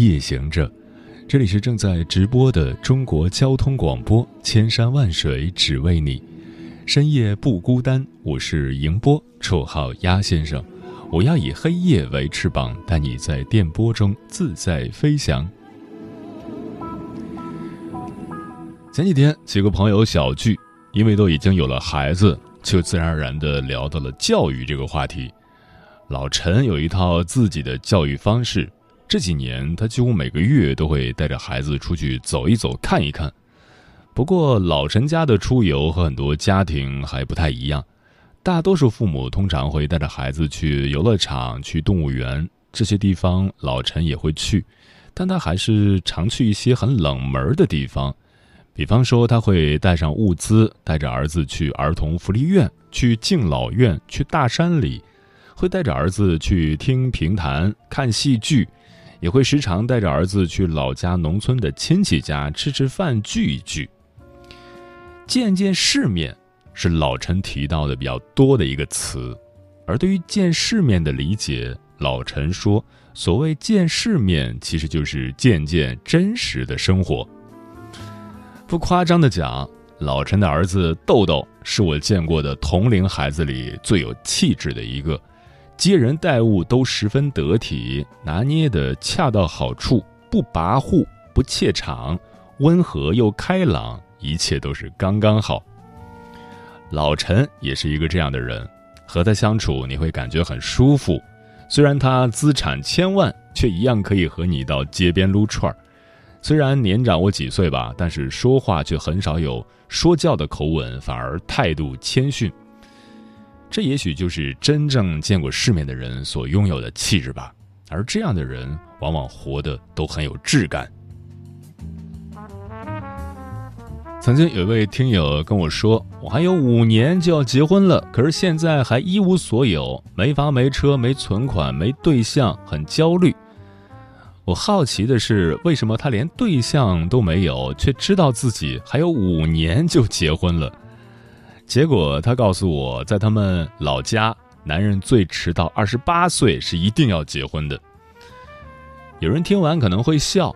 夜行者，这里是正在直播的中国交通广播，千山万水只为你，深夜不孤单。我是迎波，绰号鸭先生。我要以黑夜为翅膀，带你在电波中自在飞翔。前几天几个朋友小聚，因为都已经有了孩子，就自然而然的聊到了教育这个话题。老陈有一套自己的教育方式，这几年他几乎每个月都会带着孩子出去走一走、看一看。不过老陈家的出游和很多家庭还不太一样，大多数父母通常会带着孩子去游乐场、去动物园这些地方，老陈也会去，但他还是常去一些很冷门的地方，比方说他会带上物资，带着儿子去儿童福利院、去敬老院、去大山里。会带着儿子去听评弹、看戏剧，也会时常带着儿子去老家农村的亲戚家吃吃饭、聚一聚。见见世面是老陈提到的比较多的一个词，而对于见世面的理解，老陈说，所谓见世面，其实就是见见真实的生活。不夸张的讲，老陈的儿子豆豆是我见过的同龄孩子里最有气质的一个。接人待物都十分得体，拿捏的恰到好处，不跋扈，不怯场，温和又开朗，一切都是刚刚好。老陈也是一个这样的人，和他相处你会感觉很舒服。虽然他资产千万，却一样可以和你到街边撸串儿。虽然年长我几岁吧，但是说话却很少有说教的口吻，反而态度谦逊。这也许就是真正见过世面的人所拥有的气质吧，而这样的人往往活得都很有质感。曾经有一位听友跟我说：“我还有五年就要结婚了，可是现在还一无所有，没房没车没存款没对象，很焦虑。”我好奇的是，为什么他连对象都没有，却知道自己还有五年就结婚了？结果他告诉我在他们老家，男人最迟到二十八岁是一定要结婚的。有人听完可能会笑，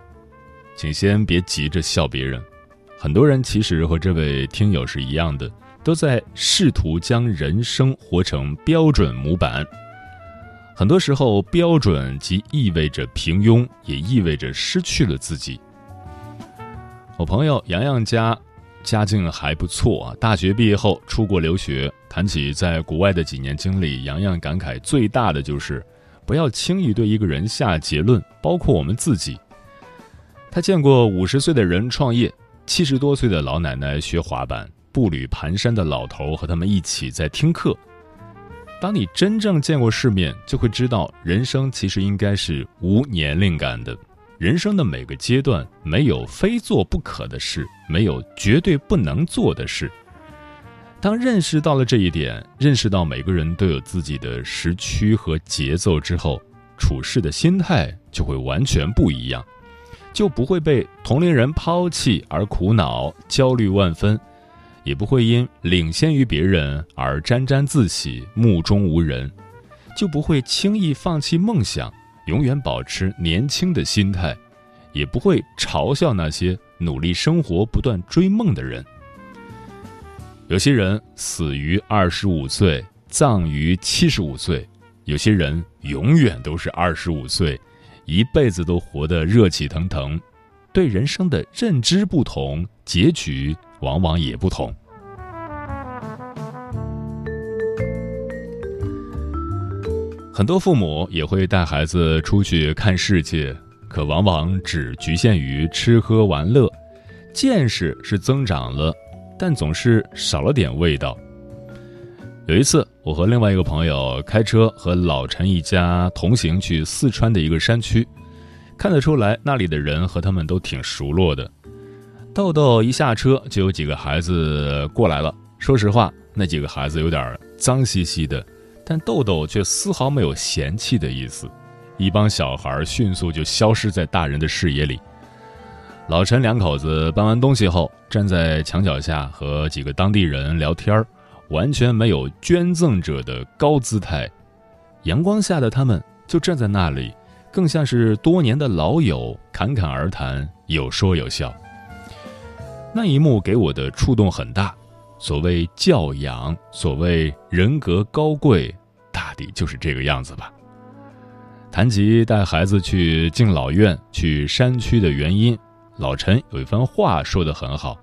请先别急着笑别人。很多人其实和这位听友是一样的，都在试图将人生活成标准模板。很多时候，标准即意味着平庸，也意味着失去了自己。我朋友洋洋家。家境还不错啊！大学毕业后出国留学，谈起在国外的几年经历，洋洋感慨最大的就是，不要轻易对一个人下结论，包括我们自己。他见过五十岁的人创业，七十多岁的老奶奶学滑板，步履蹒跚的老头和他们一起在听课。当你真正见过世面，就会知道，人生其实应该是无年龄感的。人生的每个阶段，没有非做不可的事，没有绝对不能做的事。当认识到了这一点，认识到每个人都有自己的时区和节奏之后，处事的心态就会完全不一样，就不会被同龄人抛弃而苦恼、焦虑万分，也不会因领先于别人而沾沾自喜、目中无人，就不会轻易放弃梦想。永远保持年轻的心态，也不会嘲笑那些努力生活、不断追梦的人。有些人死于二十五岁，葬于七十五岁；有些人永远都是二十五岁，一辈子都活得热气腾腾。对人生的认知不同，结局往往也不同。很多父母也会带孩子出去看世界，可往往只局限于吃喝玩乐，见识是增长了，但总是少了点味道。有一次，我和另外一个朋友开车和老陈一家同行去四川的一个山区，看得出来那里的人和他们都挺熟络的。豆豆一下车就有几个孩子过来了。说实话，那几个孩子有点脏兮兮的，但豆豆却丝毫没有嫌弃的意思。一帮小孩迅速就消失在大人的视野里。老陈两口子搬完东西后，站在墙角下和几个当地人聊天完全没有捐赠者的高姿态。阳光下的他们就站在那里，更像是多年的老友，侃侃而谈，有说有笑。那一幕给我的触动很大。所谓教养，所谓人格高贵，大抵就是这个样子吧。谈及带孩子去敬老院、去山区的原因，老陈有一番话说得很好。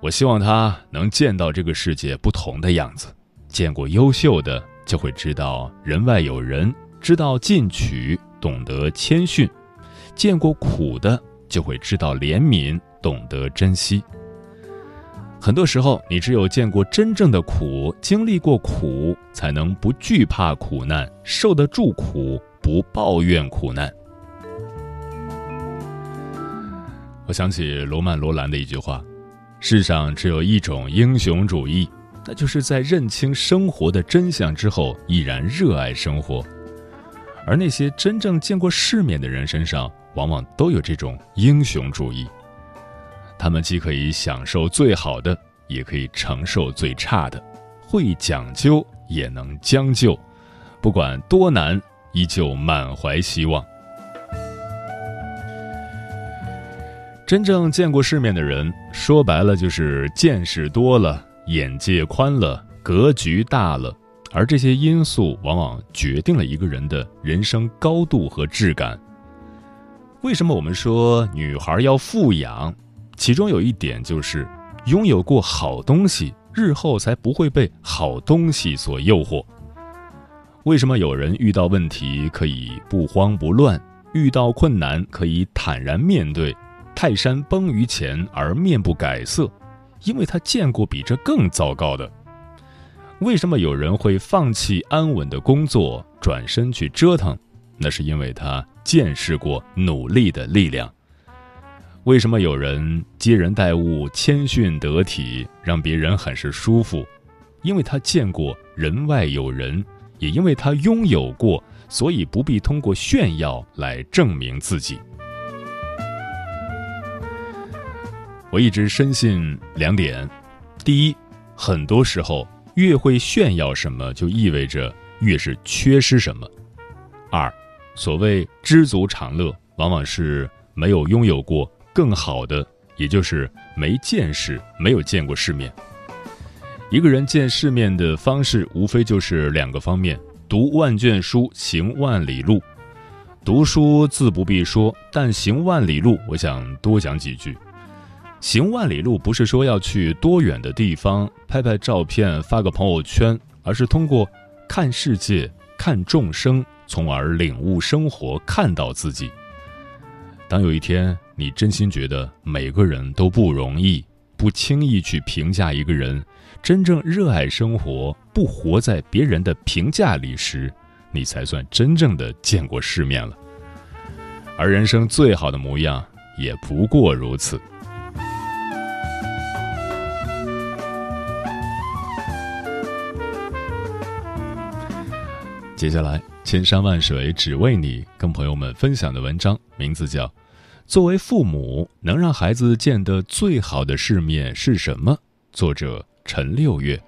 我希望他能见到这个世界不同的样子，见过优秀的，就会知道人外有人，知道进取，懂得谦逊；见过苦的，就会知道怜悯。懂得珍惜。很多时候，你只有见过真正的苦，经历过苦，才能不惧怕苦难，受得住苦，不抱怨苦难。我想起罗曼·罗兰的一句话：“世上只有一种英雄主义，那就是在认清生活的真相之后，依然热爱生活。”而那些真正见过世面的人身上，往往都有这种英雄主义。他们既可以享受最好的，也可以承受最差的，会讲究也能将就，不管多难，依旧满怀希望。真正见过世面的人，说白了就是见识多了，眼界宽了，格局大了，而这些因素往往决定了一个人的人生高度和质感。为什么我们说女孩要富养？其中有一点就是，拥有过好东西，日后才不会被好东西所诱惑。为什么有人遇到问题可以不慌不乱，遇到困难可以坦然面对，泰山崩于前而面不改色？因为他见过比这更糟糕的。为什么有人会放弃安稳的工作，转身去折腾？那是因为他见识过努力的力量。为什么有人接人待物谦逊得体，让别人很是舒服？因为他见过人外有人，也因为他拥有过，所以不必通过炫耀来证明自己。我一直深信两点：第一，很多时候越会炫耀什么，就意味着越是缺失什么；二，所谓知足常乐，往往是没有拥有过。更好的，也就是没见识，没有见过世面。一个人见世面的方式，无非就是两个方面：读万卷书，行万里路。读书自不必说，但行万里路，我想多讲几句。行万里路不是说要去多远的地方拍拍照片发个朋友圈，而是通过看世界、看众生，从而领悟生活，看到自己。当有一天。你真心觉得每个人都不容易，不轻易去评价一个人，真正热爱生活，不活在别人的评价里时，你才算真正的见过世面了。而人生最好的模样，也不过如此。接下来，千山万水只为你，跟朋友们分享的文章名字叫。作为父母，能让孩子见得最好的世面是什么？作者：陈六月。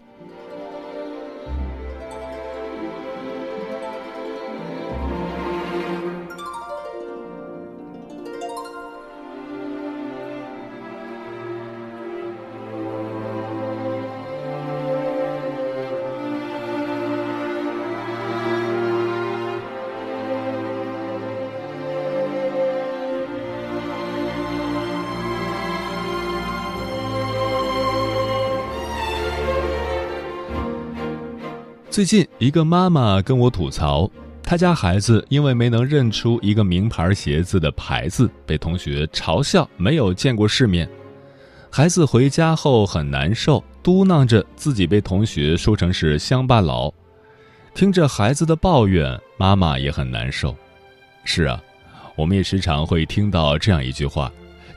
最近，一个妈妈跟我吐槽，她家孩子因为没能认出一个名牌鞋子的牌子，被同学嘲笑没有见过世面。孩子回家后很难受，嘟囔着自己被同学说成是乡巴佬。听着孩子的抱怨，妈妈也很难受。是啊，我们也时常会听到这样一句话：“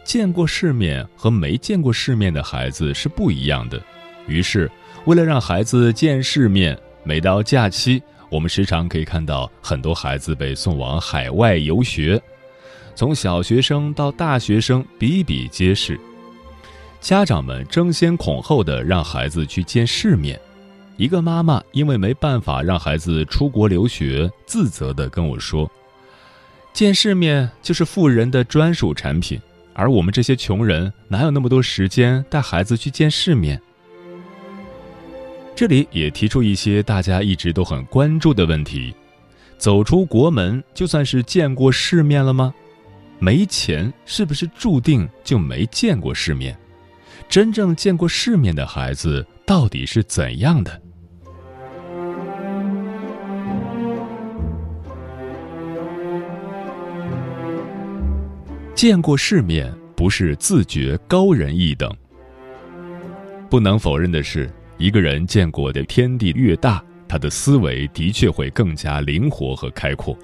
见过世面和没见过世面的孩子是不一样的。”于是，为了让孩子见世面，每到假期，我们时常可以看到很多孩子被送往海外游学，从小学生到大学生比比皆是。家长们争先恐后的让孩子去见世面。一个妈妈因为没办法让孩子出国留学，自责的跟我说。见世面就是富人的专属产品，而我们这些穷人哪有那么多时间带孩子去见世面？这里也提出一些大家一直都很关注的问题：走出国门就算是见过世面了吗？没钱是不是注定就没见过世面？真正见过世面的孩子到底是怎样的？见过世面不是自觉高人一等。不能否认的是，一个人见过的天地越大，他的思维的确会更加灵活和开阔。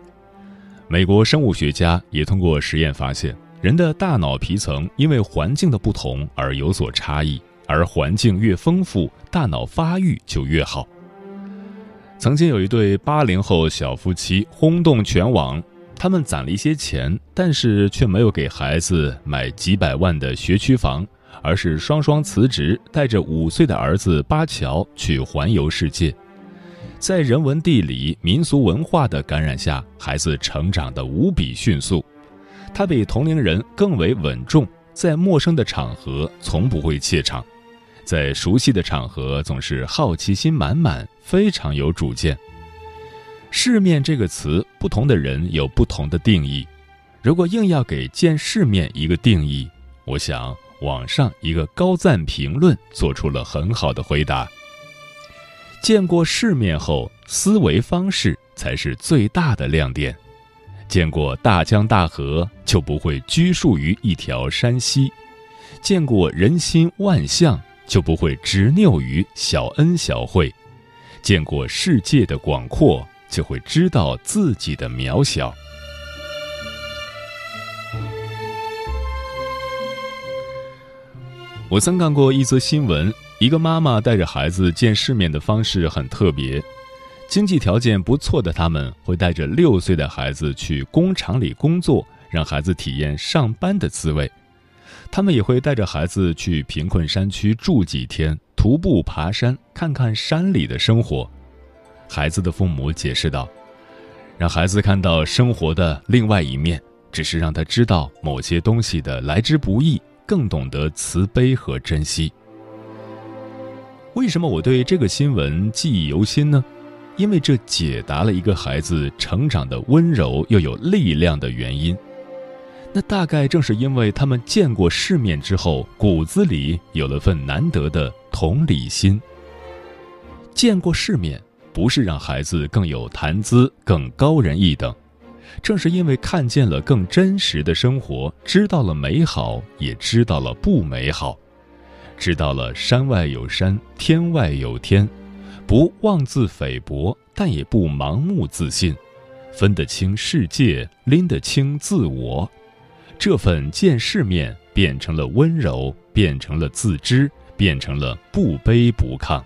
美国生物学家也通过实验发现，人的大脑皮层因为环境的不同而有所差异，而环境越丰富，大脑发育就越好。曾经有一对八零后小夫妻轰动全网。他们攒了一些钱，但是却没有给孩子买几百万的学区房，而是双双辞职，带着五岁的儿子巴乔去环游世界。在人文地理、民俗文化的感染下，孩子成长得无比迅速。他比同龄人更为稳重，在陌生的场合从不会怯场，在熟悉的场合总是好奇心满满，非常有主见。世面这个词，不同的人有不同的定义。如果硬要给见世面一个定义，我想网上一个高赞评论做出了很好的回答。见过世面后，思维方式才是最大的亮点。见过大江大河，就不会拘束于一条山溪；见过人心万象，就不会执拗于小恩小惠；见过世界的广阔。就会知道自己的渺小。我曾看过一则新闻，一个妈妈带着孩子见世面的方式很特别。经济条件不错的他们会带着六岁的孩子去工厂里工作，让孩子体验上班的滋味；他们也会带着孩子去贫困山区住几天，徒步爬山，看看山里的生活。孩子的父母解释道：“让孩子看到生活的另外一面，只是让他知道某些东西的来之不易，更懂得慈悲和珍惜。”为什么我对这个新闻记忆犹新呢？因为这解答了一个孩子成长的温柔又有力量的原因。那大概正是因为他们见过世面之后，骨子里有了份难得的同理心。见过世面。不是让孩子更有谈资、更高人一等，正是因为看见了更真实的生活，知道了美好，也知道了不美好，知道了山外有山，天外有天，不妄自菲薄，但也不盲目自信，分得清世界，拎得清自我，这份见世面变成了温柔，变成了自知，变成了不卑不亢。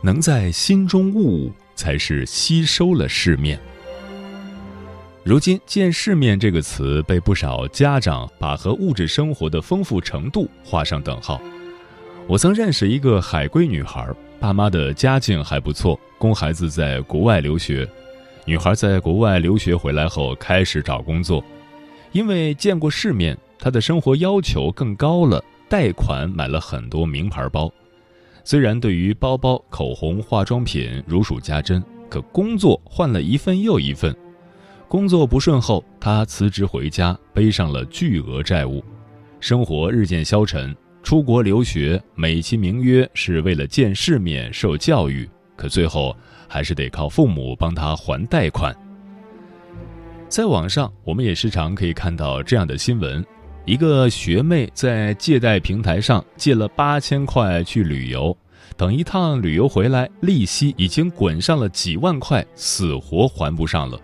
能在心中悟，才是吸收了世面。如今“见世面”这个词被不少家长把和物质生活的丰富程度画上等号。我曾认识一个海归女孩，爸妈的家境还不错，供孩子在国外留学。女孩在国外留学回来后，开始找工作，因为见过世面，她的生活要求更高了，贷款买了很多名牌包。虽然对于包包、口红、化妆品如数家珍，可工作换了一份又一份。工作不顺后，他辞职回家，背上了巨额债务，生活日渐消沉。出国留学美其名曰是为了见世面、受教育，可最后还是得靠父母帮他还贷款。在网上，我们也时常可以看到这样的新闻：一个学妹在借贷平台上借了八千块去旅游，等一趟旅游回来，利息已经滚上了几万块，死活还不上了。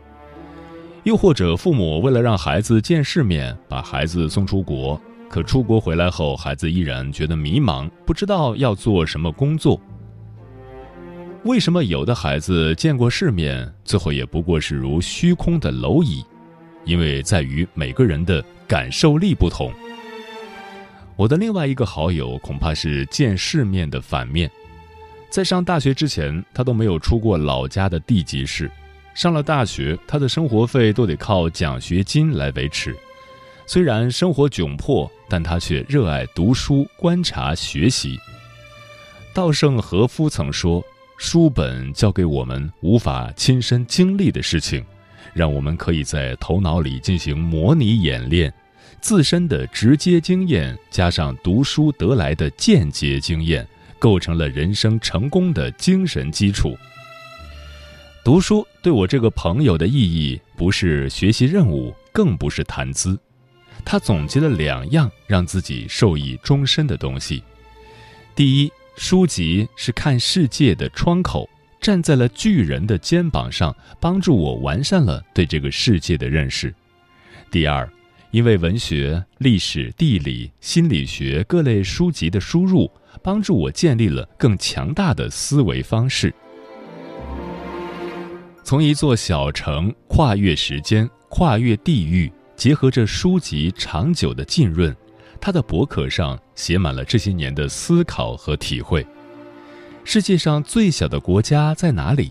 又或者，父母为了让孩子见世面，把孩子送出国，可出国回来后，孩子依然觉得迷茫，不知道要做什么工作。为什么有的孩子见过世面，最后也不过是如虚空的蝼蚁？因为在于每个人的感受力不同。我的另外一个好友恐怕是见世面的反面，在上大学之前，他都没有出过老家的地级市。上了大学，他的生活费都得靠奖学金来维持。虽然生活窘迫，但他却热爱读书、观察、学习。稻盛和夫曾说：“书本教给我们无法亲身经历的事情。”让我们可以在头脑里进行模拟演练，自身的直接经验加上读书得来的间接经验，构成了人生成功的精神基础。读书对我这个朋友的意义，不是学习任务，更不是谈资。他总结了两样让自己受益终身的东西：第一，书籍是看世界的窗口。站在了巨人的肩膀上，帮助我完善了对这个世界的认识。第二，因为文学、历史、地理、心理学各类书籍的输入，帮助我建立了更强大的思维方式。从一座小城跨越时间、跨越地域，结合着书籍长久的浸润，他的博客上写满了这些年的思考和体会。世界上最小的国家在哪里？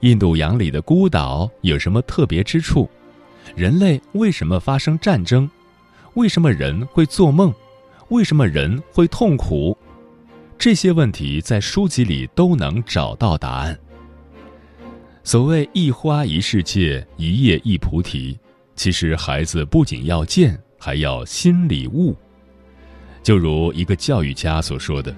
印度洋里的孤岛有什么特别之处？人类为什么发生战争？为什么人会做梦？为什么人会痛苦？这些问题在书籍里都能找到答案。所谓一花一世界，一叶一菩提，其实孩子不仅要见，还要心里悟。就如一个教育家所说的。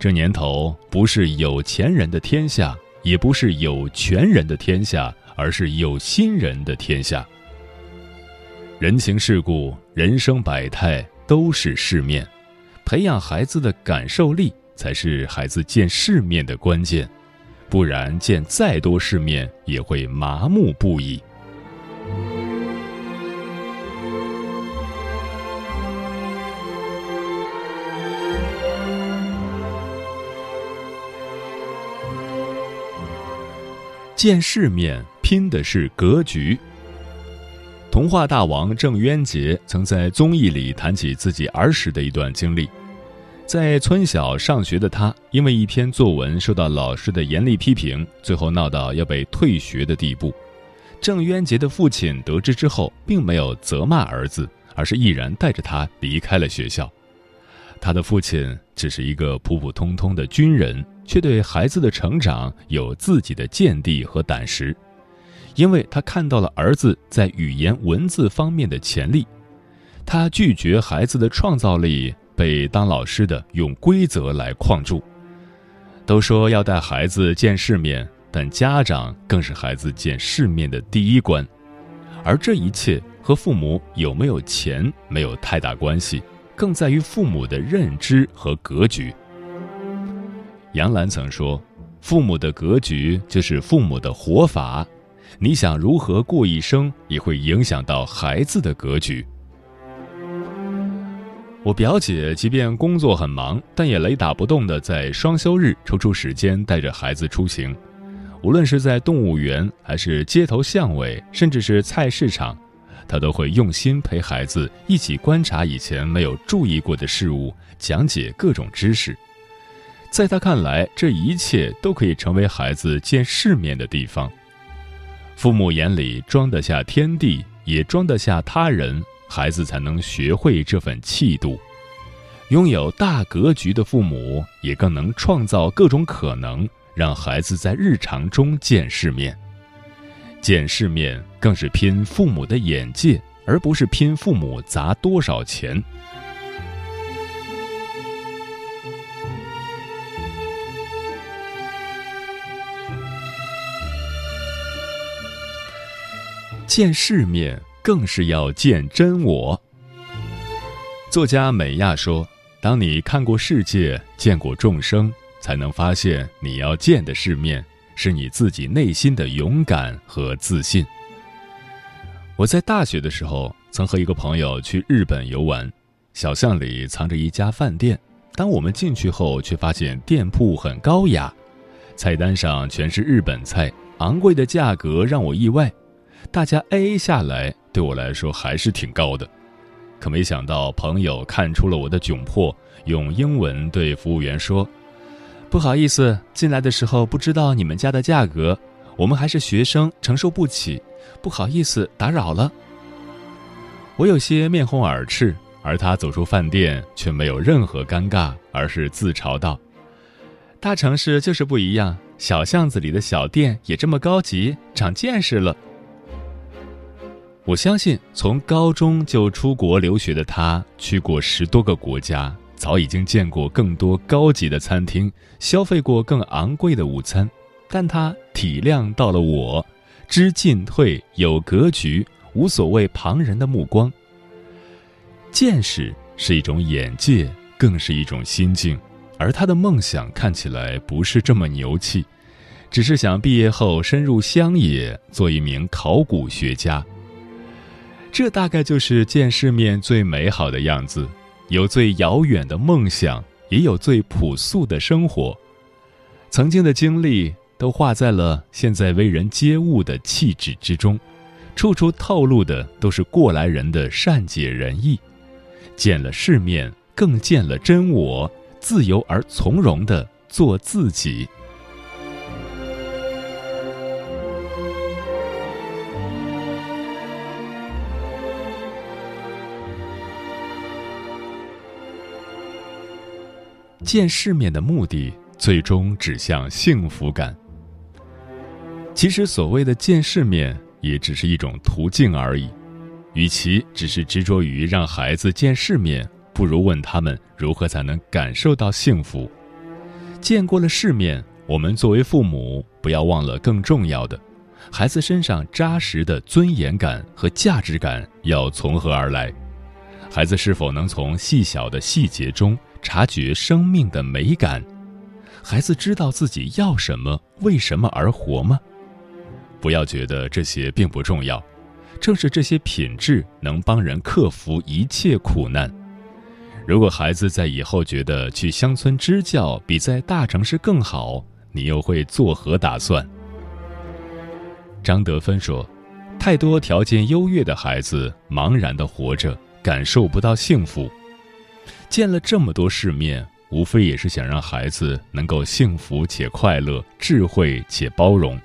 这年头不是有钱人的天下，也不是有权人的天下，而是有心人的天下。人情世故、人生百态都是世面，培养孩子的感受力才是孩子见世面的关键，不然见再多世面也会麻木不已。见世面拼的是格局。童话大王郑渊洁曾在综艺里谈起自己儿时的一段经历。在村小上学的他，因为一篇作文受到老师的严厉批评，最后闹到要被退学的地步。郑渊洁的父亲得知之后，并没有责骂儿子，而是毅然带着他离开了学校。他的父亲只是一个普普通通的军人。却对孩子的成长有自己的见地和胆识，因为他看到了儿子在语言文字方面的潜力。他拒绝孩子的创造力被当老师的用规则来框住。都说要带孩子见世面，但家长更是孩子见世面的第一关。而这一切和父母有没有钱没有太大关系，更在于父母的认知和格局。杨澜曾说：“父母的格局就是父母的活法，你想如何过一生，也会影响到孩子的格局。”我表姐即便工作很忙，但也雷打不动的在双休日抽出时间带着孩子出行，无论是在动物园，还是街头巷尾，甚至是菜市场，她都会用心陪孩子一起观察以前没有注意过的事物，讲解各种知识。在他看来，这一切都可以成为孩子见世面的地方。父母眼里装得下天地，也装得下他人，孩子才能学会这份气度。拥有大格局的父母，也更能创造各种可能，让孩子在日常中见世面。见世面更是拼父母的眼界，而不是拼父母砸多少钱。见世面，更是要见真我。作家美亚说：“当你看过世界，见过众生，才能发现你要见的世面是你自己内心的勇敢和自信。”我在大学的时候曾和一个朋友去日本游玩，小巷里藏着一家饭店。当我们进去后，却发现店铺很高雅，菜单上全是日本菜，昂贵的价格让我意外。大家 A A 下来，对我来说还是挺高的。可没想到，朋友看出了我的窘迫，用英文对服务员说：“不好意思，进来的时候不知道你们家的价格，我们还是学生，承受不起，不好意思打扰了。”我有些面红耳赤。而他走出饭店，却没有任何尴尬，而是自嘲道：“大城市就是不一样，小巷子里的小店也这么高级，长见识了。”我相信，从高中就出国留学的他，去过十多个国家，早已经见过更多高级的餐厅，消费过更昂贵的午餐，但他体谅到了我，知进退，有格局，无所谓旁人的目光。见识是一种眼界，更是一种心境。而他的梦想看起来不是这么牛气，只是想毕业后深入乡野，做一名考古学家。这大概就是见世面最美好的样子：有最遥远的梦想，也有最朴素的生活。曾经的经历都化在了现在为人接物的气质之中，处处透露的都是过来人的善解人意。见了世面，更见了真我，自由而从容的做自己。见世面的目的，最终指向幸福感。其实，所谓的见世面，也只是一种途径而已。与其只是执着于让孩子见世面，不如问他们如何才能感受到幸福。见过了世面，我们作为父母，不要忘了更重要的，孩子身上扎实的尊严感和价值感要从何而来？孩子是否能从细小的细节中察觉生命的美感？孩子知道自己要什么、为什么而活吗？不要觉得这些并不重要。正是这些品质能帮人克服一切苦难。如果孩子在以后觉得去乡村支教比在大城市更好，你又会作何打算？张德芬说：“太多条件优越的孩子茫然的活着，感受不到幸福。见了这么多世面，无非也是想让孩子能够幸福且快乐，智慧且包容。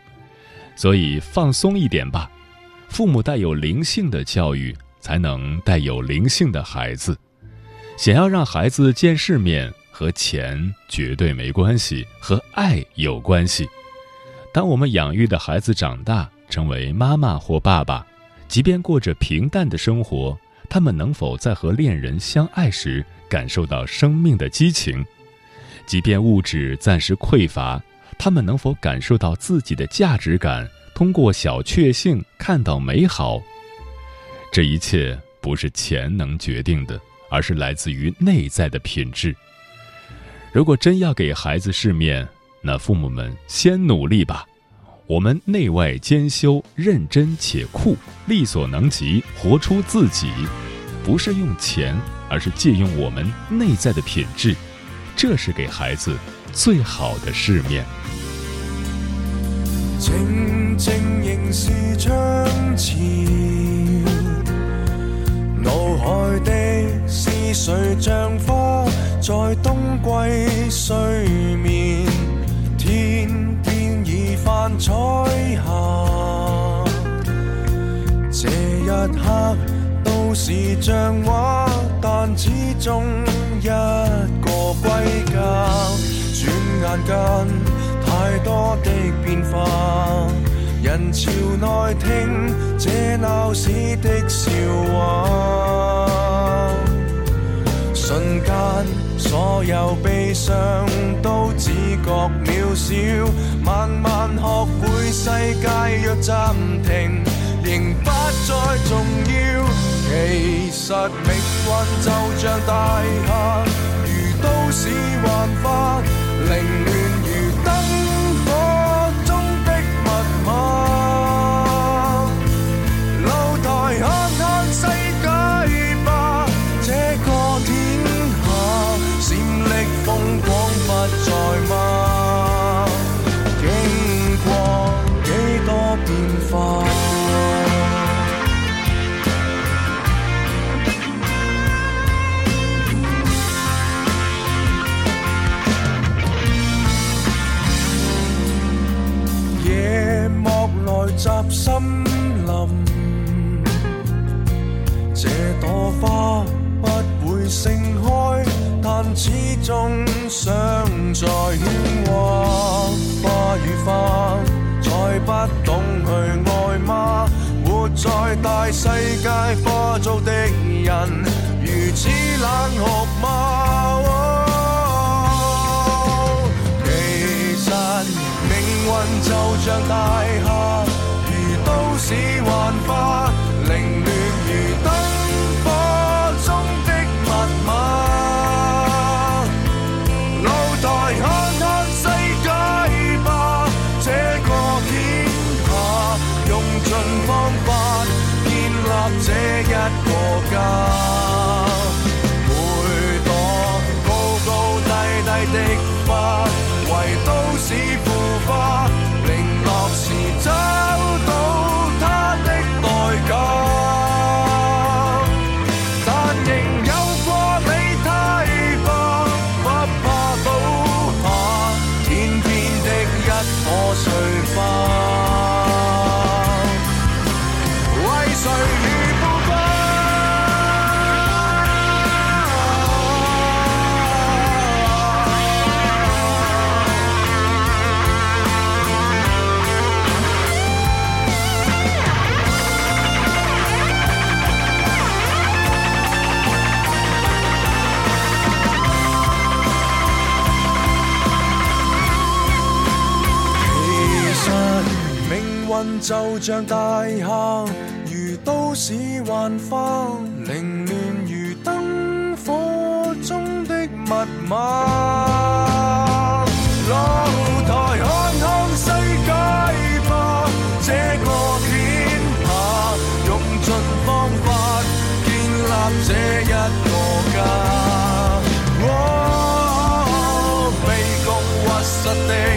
所以放松一点吧。”父母带有灵性的教育，才能带有灵性的孩子。想要让孩子见世面，和钱绝对没关系，和爱有关系。当我们养育的孩子长大，成为妈妈或爸爸，即便过着平淡的生活，他们能否在和恋人相爱时感受到生命的激情？即便物质暂时匮乏，他们能否感受到自己的价值感？通过小确幸看到美好，这一切不是钱能决定的，而是来自于内在的品质。如果真要给孩子世面，那父母们先努力吧。我们内外兼修，认真且酷，力所能及，活出自己，不是用钱，而是借用我们内在的品质，这是给孩子最好的世面。静静凝视窗前，脑海的是谁像花在冬季睡眠？天边已泛彩霞，这一刻都是像画，但始终一个归家。转眼间。太多的变化，人潮内听这闹市的笑话，瞬间所有悲伤都只觉渺小，慢慢学会世界若暂停，仍不再重要。其实命运就像大厦如都市幻化凌乱 Châu 谁已枯骨？其实命运就像大厦。都市幻化凌乱如灯火中的密码。露台看看世界吧这个天下用尽方法建立这一个家。我被告密实地。